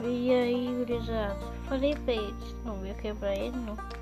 E aí, gurizada, falei pra eles, não ia quebrar ele não.